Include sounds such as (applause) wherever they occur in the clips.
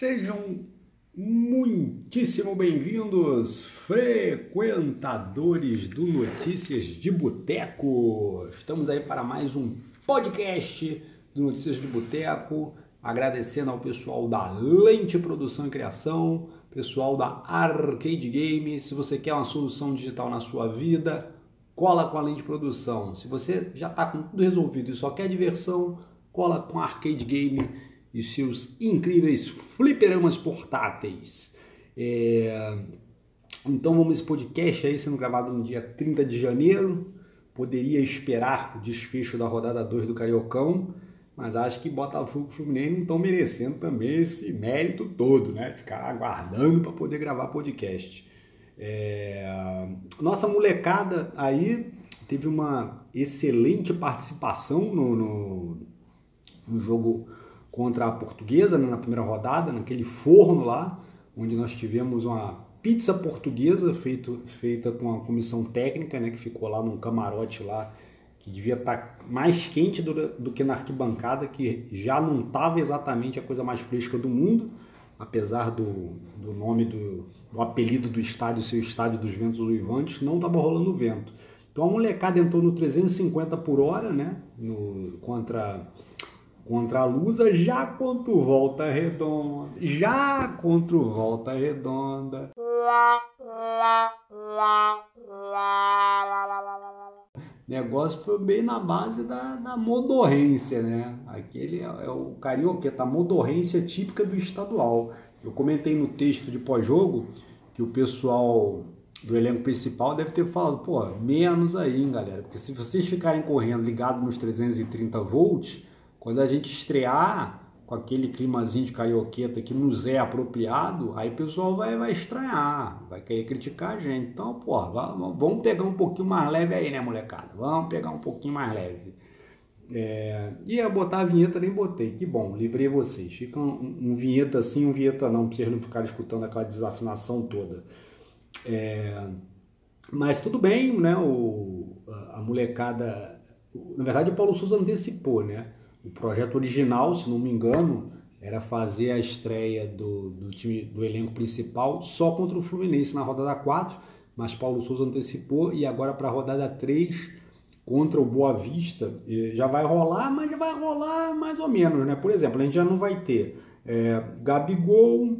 Sejam muitíssimo bem-vindos, frequentadores do Notícias de Boteco. Estamos aí para mais um podcast do Notícias de Boteco, agradecendo ao pessoal da Lente Produção e Criação, pessoal da Arcade Games. Se você quer uma solução digital na sua vida, cola com a Lente Produção. Se você já está com tudo resolvido e só quer diversão, cola com a Arcade Game e seus incríveis fliperamas portáteis. É... Então vamos esse podcast aí sendo gravado no dia 30 de janeiro. Poderia esperar o desfecho da rodada 2 do Cariocão, mas acho que Botafogo e Fluminense não estão merecendo também esse mérito todo, né? Ficar aguardando para poder gravar podcast. É... Nossa molecada aí teve uma excelente participação no, no, no jogo contra a Portuguesa né, na primeira rodada, naquele forno lá, onde nós tivemos uma pizza portuguesa feito, feita com a comissão técnica, né, que ficou lá num camarote lá, que devia estar tá mais quente do, do que na arquibancada, que já não estava exatamente a coisa mais fresca do mundo, apesar do, do nome do, do apelido do estádio ser o Estádio dos Ventos Uivantes, não estava rolando vento. Então a molecada entrou no 350 por hora, né, no, contra contra a Lusa, já contra o Volta Redonda, já contra o Volta Redonda. negócio foi bem na base da, da modorrência, né? Aquele é, é o carioqueta, a modorrência típica do estadual. Eu comentei no texto de pós-jogo que o pessoal do elenco principal deve ter falado, pô, menos aí, hein, galera, porque se vocês ficarem correndo ligado nos 330 volts, quando a gente estrear com aquele climazinho de carioqueta que nos é apropriado, aí o pessoal vai, vai estranhar, vai querer criticar a gente. Então, pô, vamos pegar um pouquinho mais leve aí, né, molecada? Vamos pegar um pouquinho mais leve. É, ia botar a vinheta, nem botei. Que bom, livrei vocês. Fica um, um vinheta assim, um vinheta não, pra vocês não ficarem escutando aquela desafinação toda. É, mas tudo bem, né? O, a molecada. Na verdade, o Paulo Souza antecipou, né? O projeto original, se não me engano, era fazer a estreia do, do time do elenco principal só contra o Fluminense na rodada 4, mas Paulo Souza antecipou e agora para a rodada 3 contra o Boa Vista já vai rolar, mas já vai rolar mais ou menos, né? Por exemplo, a gente já não vai ter é, Gabigol,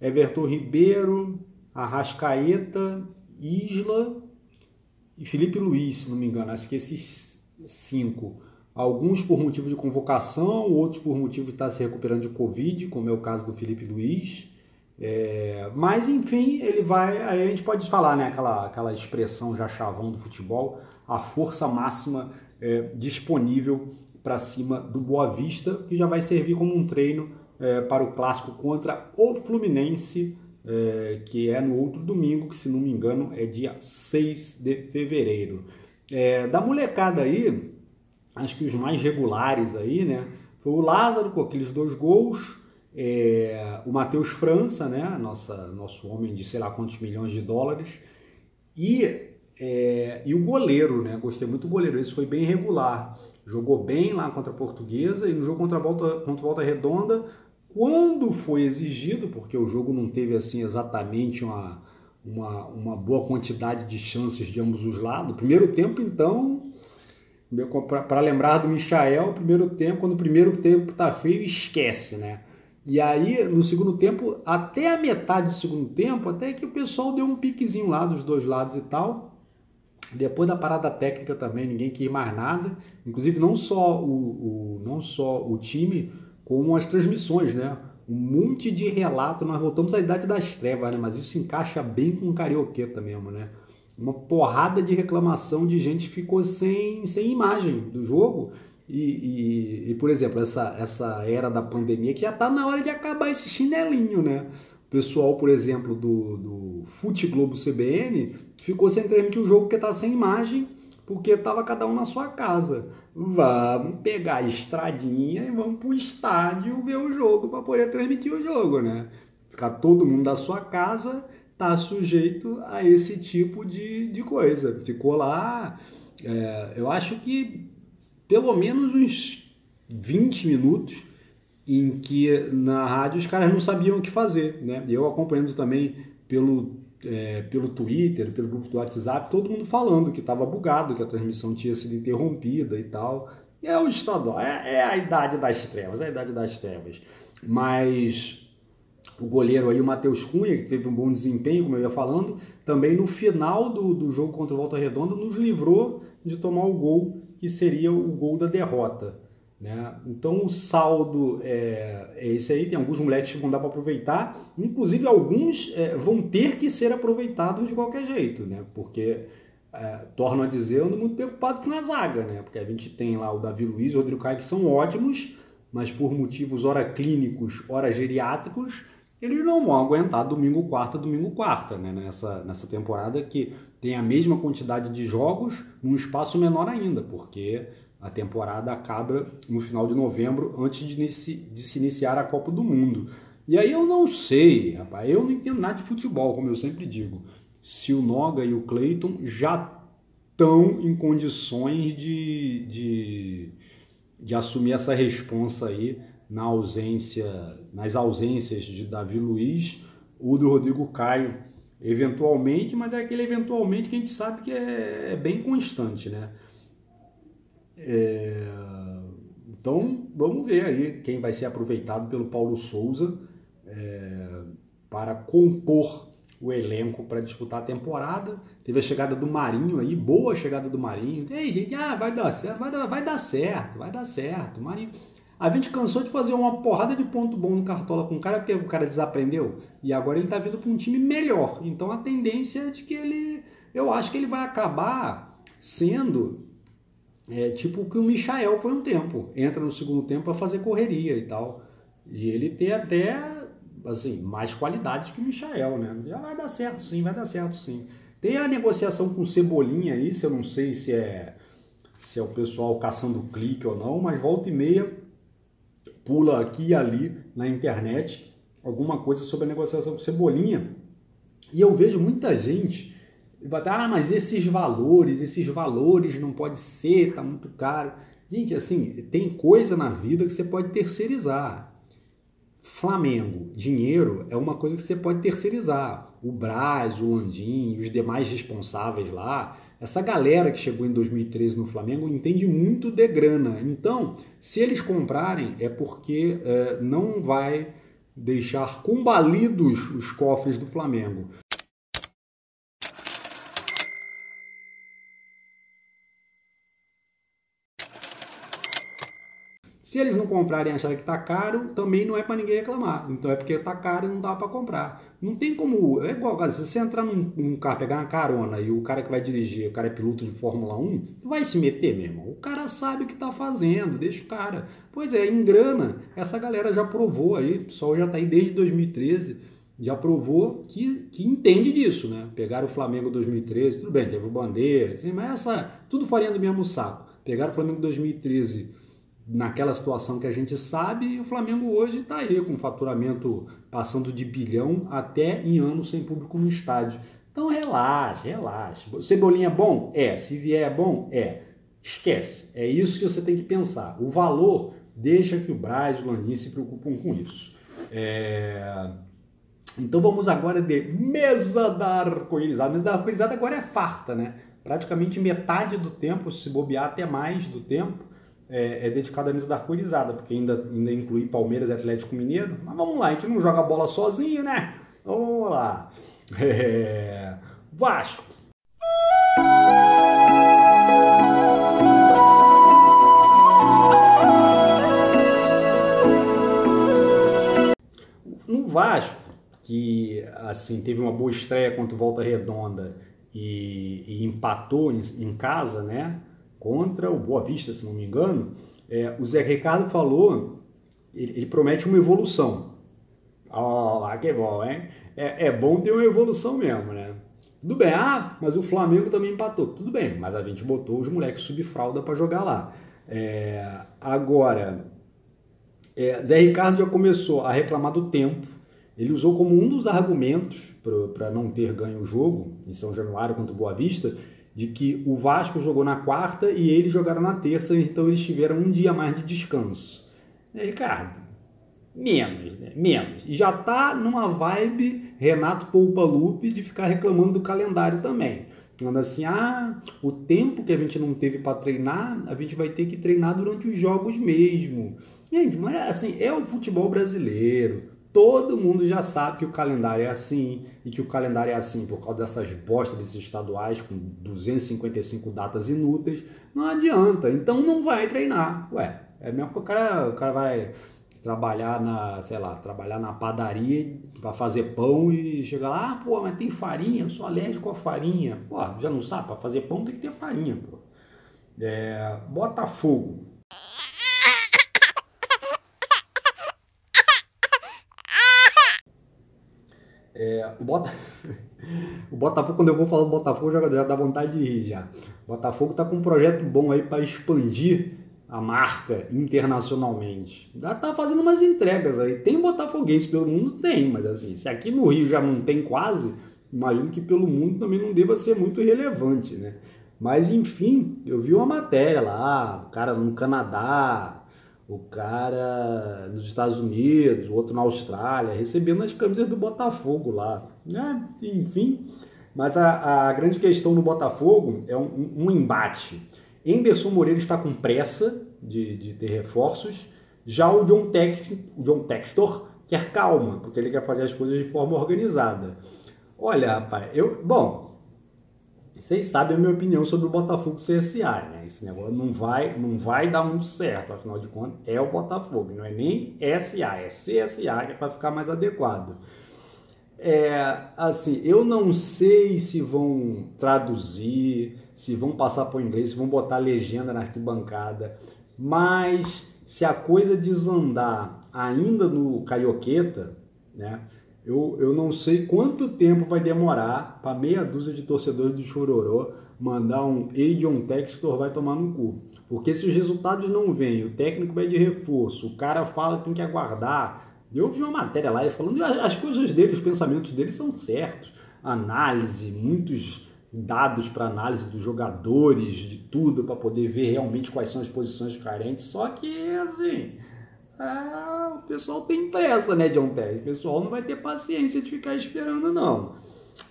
Everton Ribeiro, Arrascaeta, Isla e Felipe Luiz, se não me engano. Acho que esses cinco alguns por motivo de convocação, outros por motivo de estar se recuperando de Covid, como é o caso do Felipe Luiz. É, mas enfim, ele vai. Aí a gente pode falar, né? Aquela, aquela expressão já chavão do futebol, a força máxima é, disponível para cima do Boa Vista, que já vai servir como um treino é, para o clássico contra o Fluminense, é, que é no outro domingo, que se não me engano é dia 6 de fevereiro. É, da molecada aí, acho que os mais regulares aí, né? Foi o Lázaro com aqueles dois gols, é, o Matheus França, né? Nossa, nosso homem de sei lá quantos milhões de dólares, e, é, e o goleiro, né? Gostei muito do goleiro, esse foi bem regular. Jogou bem lá contra a Portuguesa e no jogo contra a Volta, contra a Volta Redonda, quando foi exigido, porque o jogo não teve assim exatamente uma, uma, uma boa quantidade de chances de ambos os lados. Primeiro tempo, então, para lembrar do Michael, primeiro tempo, quando o primeiro tempo tá feio, esquece, né? E aí, no segundo tempo, até a metade do segundo tempo, até que o pessoal deu um piquezinho lá dos dois lados e tal. Depois da parada técnica também, ninguém quis mais nada. Inclusive, não só o, o não só o time, como as transmissões, né? Um monte de relato. Nós voltamos à idade das trevas, né? Mas isso se encaixa bem com o carioqueta mesmo, né? Uma porrada de reclamação de gente ficou sem, sem imagem do jogo. E, e, e, por exemplo, essa, essa era da pandemia que já está na hora de acabar esse chinelinho, né? O pessoal, por exemplo, do, do Fute Globo CBN ficou sem transmitir o jogo porque está sem imagem, porque estava cada um na sua casa. Vamos pegar a estradinha e vamos para o estádio ver o jogo para poder transmitir o jogo, né? Ficar todo mundo da sua casa está sujeito a esse tipo de, de coisa. Ficou lá, é, eu acho que pelo menos uns 20 minutos em que na rádio os caras não sabiam o que fazer, né? Eu acompanhando também pelo, é, pelo Twitter, pelo grupo do WhatsApp, todo mundo falando que estava bugado, que a transmissão tinha sido interrompida e tal. É o estadual, é, é a idade das trevas, é a idade das trevas. Mas o goleiro aí, o Matheus Cunha, que teve um bom desempenho, como eu ia falando, também no final do, do jogo contra o Volta Redonda nos livrou de tomar o gol que seria o gol da derrota. Né? Então o saldo é, é esse aí, tem alguns moleques que vão dar para aproveitar, inclusive alguns é, vão ter que ser aproveitados de qualquer jeito, né? porque é, torno a dizer, eu ando muito preocupado com a zaga, né? porque a gente tem lá o Davi Luiz e o Rodrigo Caio que são ótimos, mas por motivos ora clínicos, ora geriátricos, eles não vão aguentar domingo, quarta, domingo, quarta, né? nessa, nessa temporada que tem a mesma quantidade de jogos num espaço menor ainda, porque a temporada acaba no final de novembro, antes de, de se iniciar a Copa do Mundo. E aí eu não sei, rapaz, eu não entendo nada de futebol, como eu sempre digo, se o Noga e o Clayton já estão em condições de, de, de assumir essa responsa aí na ausência, nas ausências de Davi Luiz ou do Rodrigo Caio, eventualmente, mas é aquele eventualmente que a gente sabe que é, é bem constante, né? É... Então, vamos ver aí quem vai ser aproveitado pelo Paulo Souza é... para compor o elenco para disputar a temporada. Teve a chegada do Marinho aí, boa chegada do Marinho. Tem gente, ah, vai dar certo, vai dar, vai dar certo, vai dar certo. Marinho a gente cansou de fazer uma porrada de ponto bom no Cartola com o cara porque o cara desaprendeu e agora ele está vindo para um time melhor. Então a tendência é de que ele, eu acho que ele vai acabar sendo é, tipo o que o Michael foi um tempo. Entra no segundo tempo para fazer correria e tal. E ele tem até assim mais qualidade que o Michael, né? Já vai dar certo sim, vai dar certo sim. Tem a negociação com Cebolinha aí, se eu não sei se é se é o pessoal caçando clique ou não, mas volta e meia pula aqui e ali na internet alguma coisa sobre a negociação com Cebolinha. E eu vejo muita gente ah, mas esses valores, esses valores não pode ser, tá muito caro. Gente, assim, tem coisa na vida que você pode terceirizar. Flamengo, dinheiro é uma coisa que você pode terceirizar. O Braz, o Landim, os demais responsáveis lá, essa galera que chegou em 2013 no Flamengo entende muito de grana. Então, se eles comprarem, é porque é, não vai deixar combalidos os cofres do Flamengo. Se eles não comprarem e acharem que está caro, também não é para ninguém reclamar. Então é porque está caro e não dá para comprar. Não tem como. É igual, se você entrar num, num, carro, pegar uma carona e o cara que vai dirigir, o cara é piloto de Fórmula 1, vai se meter, meu irmão. O cara sabe o que está fazendo, deixa o cara. Pois é, em grana, essa galera já provou aí, o pessoal já está aí desde 2013, já provou que, que entende disso, né? Pegaram o Flamengo 2013, tudo bem, teve o Bandeira, assim, mas essa, tudo farinha do mesmo saco. Pegaram o Flamengo 2013 naquela situação que a gente sabe, o Flamengo hoje está aí com faturamento passando de bilhão até em anos sem público no estádio. Então relaxa, relaxa. Cebolinha é bom? É. Se vier é bom? É. Esquece. É isso que você tem que pensar. O valor, deixa que o Braz e o Landim se preocupam com isso. É... Então vamos agora de mesa da arco-irizada. Mesa da arco-irizada agora é farta, né? Praticamente metade do tempo, se bobear até mais do tempo, é, é dedicado à mesa da arco-irizada, porque ainda, ainda inclui Palmeiras e Atlético Mineiro. Mas vamos lá, a gente não joga bola sozinho, né? Vamos lá. (laughs) É... Vasco. No Vasco, que assim teve uma boa estreia contra o Volta Redonda e, e empatou em, em casa, né? Contra o Boa Vista, se não me engano, é, o Zé Ricardo falou, ele, ele promete uma evolução. Ó, oh, que bom, hein? É, é bom ter uma evolução mesmo, né? Tudo bem, ah, mas o Flamengo também empatou. Tudo bem, mas a gente botou os moleques subfralda para jogar lá. É, agora, é, Zé Ricardo já começou a reclamar do tempo. Ele usou como um dos argumentos para não ter ganho o jogo em São Januário contra o Boa Vista de que o Vasco jogou na quarta e eles jogaram na terça, então eles tiveram um dia mais de descanso. E, Ricardo, Menos, né? Menos. E já tá numa vibe Renato Poupa Lupe de ficar reclamando do calendário também. Falando assim, ah, o tempo que a gente não teve para treinar, a gente vai ter que treinar durante os jogos mesmo. Gente, mas assim, é o futebol brasileiro. Todo mundo já sabe que o calendário é assim e que o calendário é assim por causa dessas bostas desses estaduais com 255 datas inúteis. Não adianta, então não vai treinar. Ué, é mesmo que o cara, o cara vai trabalhar na, sei lá, trabalhar na padaria para fazer pão e chegar lá, ah, pô, mas tem farinha, eu sou alérgico a farinha. Pô, já não sabe, para fazer pão tem que ter farinha, pô. É, Botafogo. É, o, Bota... (laughs) o Botafogo, quando eu vou falar do Botafogo, já, dá vontade de rir já. O Botafogo tá com um projeto bom aí para expandir a marca internacionalmente. Já tá fazendo umas entregas aí. Tem botafoguense pelo mundo? Tem, mas assim, se aqui no Rio já não tem quase, imagino que pelo mundo também não deva ser muito relevante, né? Mas enfim, eu vi uma matéria lá, o cara no Canadá, o cara nos Estados Unidos, o outro na Austrália, recebendo as camisas do Botafogo lá, né? Enfim, mas a, a grande questão no Botafogo é um, um embate Anderson Moreira está com pressa de, de ter reforços. Já o John, Tex, o John Textor quer calma, porque ele quer fazer as coisas de forma organizada. Olha, rapaz, eu. Bom, vocês sabem a minha opinião sobre o Botafogo CSA, né? Esse negócio não vai, não vai dar muito certo, afinal de contas, é o Botafogo, não é nem SA, é CSA, que é para ficar mais adequado. É, assim, eu não sei se vão traduzir, se vão passar para o inglês, se vão botar legenda na arquibancada, mas se a coisa desandar ainda no Carioqueta, né, eu, eu não sei quanto tempo vai demorar para meia dúzia de torcedores do Chororô mandar um John Textor vai tomar no cu. Porque se os resultados não vêm, o técnico vai de reforço, o cara fala que tem que aguardar. Eu vi uma matéria lá falando as coisas dele, os pensamentos dele são certos. Análise, muitos dados para análise dos jogadores, de tudo, para poder ver realmente quais são as posições carentes. Só que, assim, é, o pessoal tem pressa, né, John Terry? O pessoal não vai ter paciência de ficar esperando, não.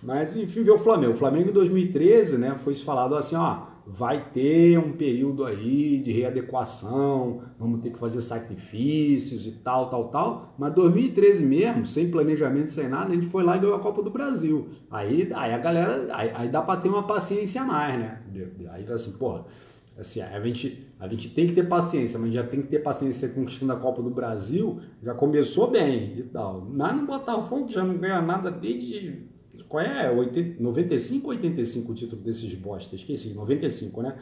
Mas, enfim, ver o Flamengo. O Flamengo em 2013, né, foi falado assim, ó, vai ter um período aí de readequação, vamos ter que fazer sacrifícios e tal, tal, tal. Mas 2013 mesmo, sem planejamento, sem nada, a gente foi lá e ganhou a Copa do Brasil. Aí, aí a galera, aí, aí dá para ter uma paciência a mais, né? Aí assim, porra, assim, a gente, a gente tem que ter paciência, mas já tem que ter paciência conquistando a Copa do Brasil, já começou bem e tal. Mas no Botafogo já não ganha nada desde qual é? 80, 95 ou 85 o título desses bosta? Esqueci, 95, né?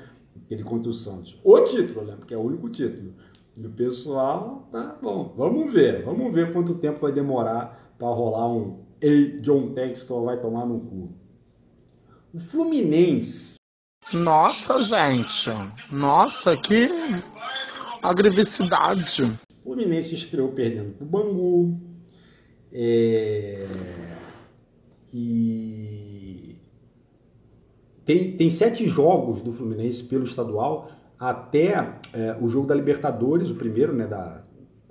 Ele contra o Santos. O título, né? Porque é o único título. E o pessoal, tá bom. Vamos ver. Vamos ver quanto tempo vai demorar para rolar um Ei, John Textor vai tomar no cu. O Fluminense. Nossa, gente. Nossa, que agressividade. O Fluminense estreou perdendo pro Bangu. É e tem, tem sete jogos do Fluminense pelo estadual até é, o jogo da Libertadores, o primeiro, né, da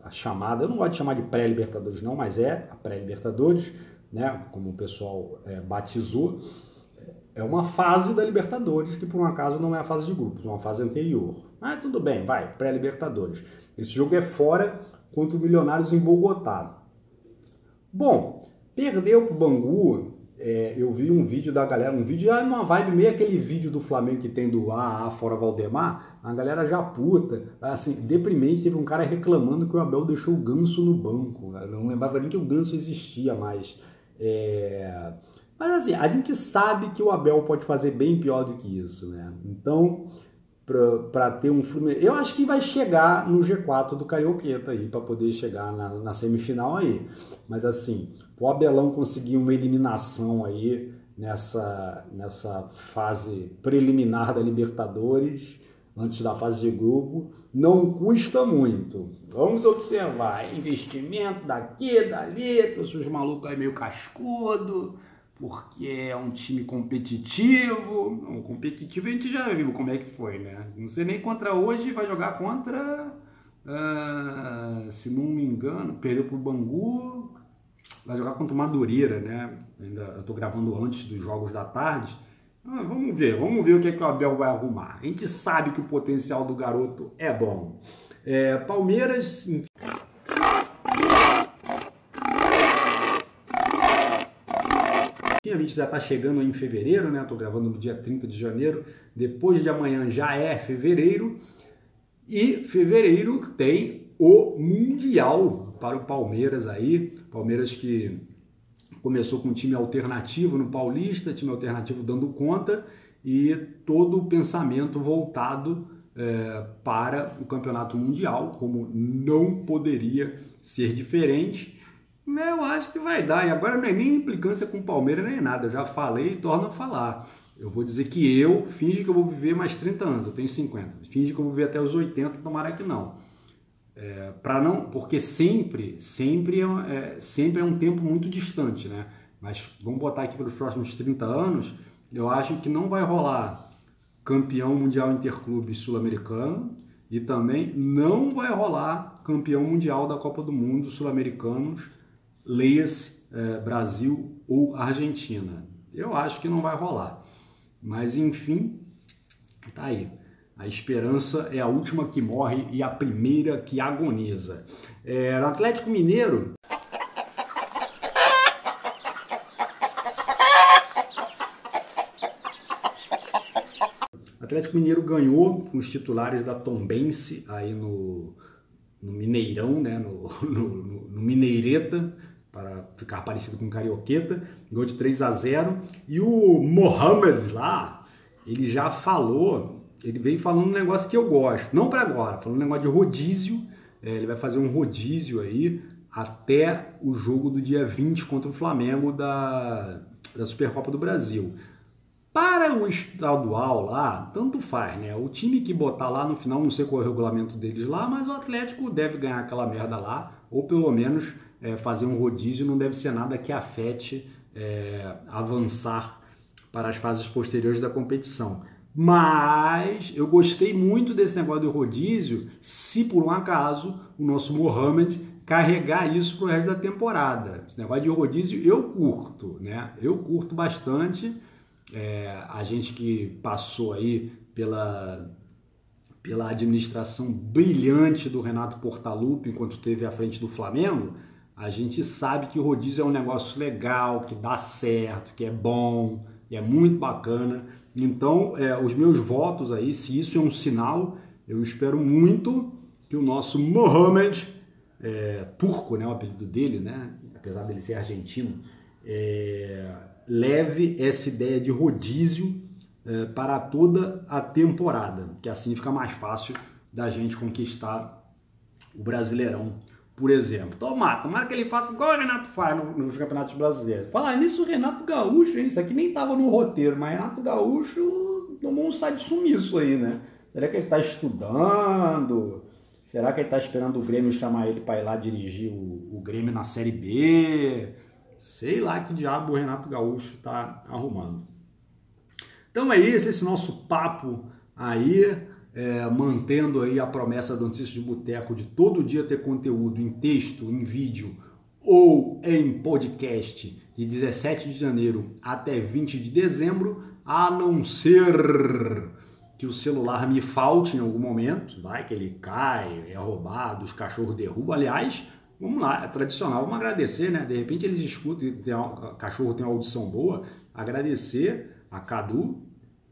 a chamada, eu não gosto de chamar de pré-Libertadores não, mas é a pré-Libertadores, né, como o pessoal é, batizou, é uma fase da Libertadores, que por um acaso não é a fase de grupos, é uma fase anterior. Ah, tudo bem, vai, pré-Libertadores. Esse jogo é fora contra o Milionários em Bogotá. Bom, perdeu para o Bangu, é, eu vi um vídeo da galera, um vídeo, é uma vibe meio aquele vídeo do Flamengo que tem do AA fora Valdemar, a galera já puta, assim, deprimente, teve um cara reclamando que o Abel deixou o ganso no banco, não lembrava nem que o ganso existia mais. É... Mas assim, a gente sabe que o Abel pode fazer bem pior do que isso, né? Então, para ter um Fluminense. Eu acho que vai chegar no G4 do Carioqueta aí, para poder chegar na, na, semifinal aí. Mas assim, o Abelão conseguir uma eliminação aí nessa, nessa fase preliminar da Libertadores, antes da fase de grupo, não custa muito. Vamos observar, investimento daqui, dali, trouxe os malucos aí meio cascudo porque é um time competitivo. Um competitivo a gente já viu como é que foi, né? Não sei nem contra hoje, vai jogar contra uh, se não me engano, perdeu para o Bangu, vai jogar contra o Madureira, né? Ainda eu estou gravando antes dos jogos da tarde. Ah, vamos ver, vamos ver o que, é que o Abel vai arrumar. A gente sabe que o potencial do garoto é bom. É, Palmeiras. Enfim. A gente já está chegando em fevereiro, né? Estou gravando no dia 30 de janeiro. Depois de amanhã já é fevereiro. E fevereiro tem o Mundial para o Palmeiras aí. Palmeiras que começou com um time alternativo no Paulista, time alternativo dando conta e todo o pensamento voltado é, para o campeonato mundial, como não poderia ser diferente. Eu acho que vai dar. E agora não é nem implicância com o Palmeiras nem nada. Eu já falei e torno a falar. Eu vou dizer que eu finge que eu vou viver mais 30 anos, eu tenho 50. Finge que eu vou viver até os 80, tomara que não. É, para não, porque sempre, sempre é, é, sempre é um tempo muito distante, né? Mas vamos botar aqui para os próximos 30 anos, eu acho que não vai rolar campeão mundial interclube sul-americano e também não vai rolar campeão mundial da Copa do Mundo sul-americanos, leia-se é, Brasil ou Argentina. Eu acho que não vai rolar. Mas enfim, tá aí. A esperança é a última que morre e a primeira que agoniza. É, no Atlético Mineiro. Atlético Mineiro ganhou com os titulares da Tombense aí no, no Mineirão, né? no, (laughs) no, no Mineireta, para ficar parecido com Carioqueta, gol de 3 a 0 e o Mohamed lá, ele já falou ele veio falando um negócio que eu gosto, não para agora, falando um negócio de rodízio. É, ele vai fazer um rodízio aí até o jogo do dia 20 contra o Flamengo da, da Supercopa do Brasil. Para o estadual lá, tanto faz, né? O time que botar lá no final, não sei qual é o regulamento deles lá, mas o Atlético deve ganhar aquela merda lá, ou pelo menos é, fazer um rodízio não deve ser nada que afete é, avançar para as fases posteriores da competição. Mas eu gostei muito desse negócio do rodízio, se por um acaso o nosso Mohamed carregar isso pro resto da temporada. Esse negócio de rodízio eu curto, né? Eu curto bastante. É, a gente que passou aí pela, pela administração brilhante do Renato Portaluppi enquanto esteve à frente do Flamengo, a gente sabe que o rodízio é um negócio legal, que dá certo, que é bom, e é muito bacana. Então, é, os meus votos aí, se isso é um sinal, eu espero muito que o nosso Mohamed, é, turco, né, o apelido dele, né, apesar dele ser argentino, é, leve essa ideia de rodízio é, para toda a temporada, que assim fica mais fácil da gente conquistar o Brasileirão por exemplo. Tomara, tomara que ele faça igual o Renato faz nos no campeonatos brasileiros. Falar nisso, o Renato Gaúcho, hein? isso aqui nem estava no roteiro, mas Renato Gaúcho tomou um sai de sumiço aí, né? Será que ele está estudando? Será que ele está esperando o Grêmio chamar ele para ir lá dirigir o, o Grêmio na Série B? Sei lá que diabo o Renato Gaúcho está arrumando. Então é isso, esse nosso papo aí é, mantendo aí a promessa do Notícias de Boteco de todo dia ter conteúdo em texto, em vídeo ou em podcast de 17 de janeiro até 20 de dezembro, a não ser que o celular me falte em algum momento, vai que ele cai, é roubado, os cachorros derrubam. Aliás, vamos lá, é tradicional, vamos agradecer, né? De repente eles escutam, tem, o cachorro tem uma audição boa, agradecer a Cadu,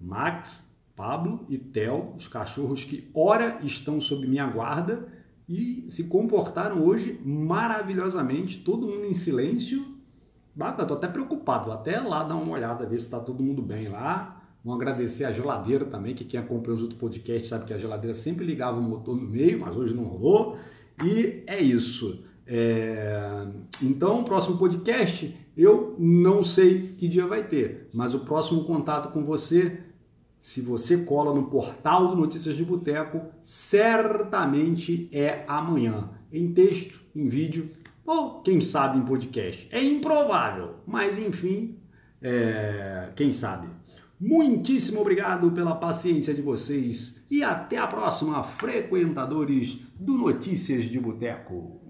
Max, Pablo e Theo, os cachorros que ora estão sob minha guarda e se comportaram hoje maravilhosamente, todo mundo em silêncio. Bacana, tô até preocupado, vou até lá dar uma olhada, ver se está todo mundo bem lá. Vamos agradecer a geladeira também, que quem acompanha os outros podcasts sabe que a geladeira sempre ligava o motor no meio, mas hoje não rolou. E é isso. É... Então, próximo podcast, eu não sei que dia vai ter, mas o próximo contato com você se você cola no portal do Notícias de Boteco, certamente é amanhã, em texto, em vídeo ou quem sabe em podcast. É improvável, mas enfim, é... quem sabe. Muitíssimo obrigado pela paciência de vocês e até a próxima, frequentadores do Notícias de Boteco.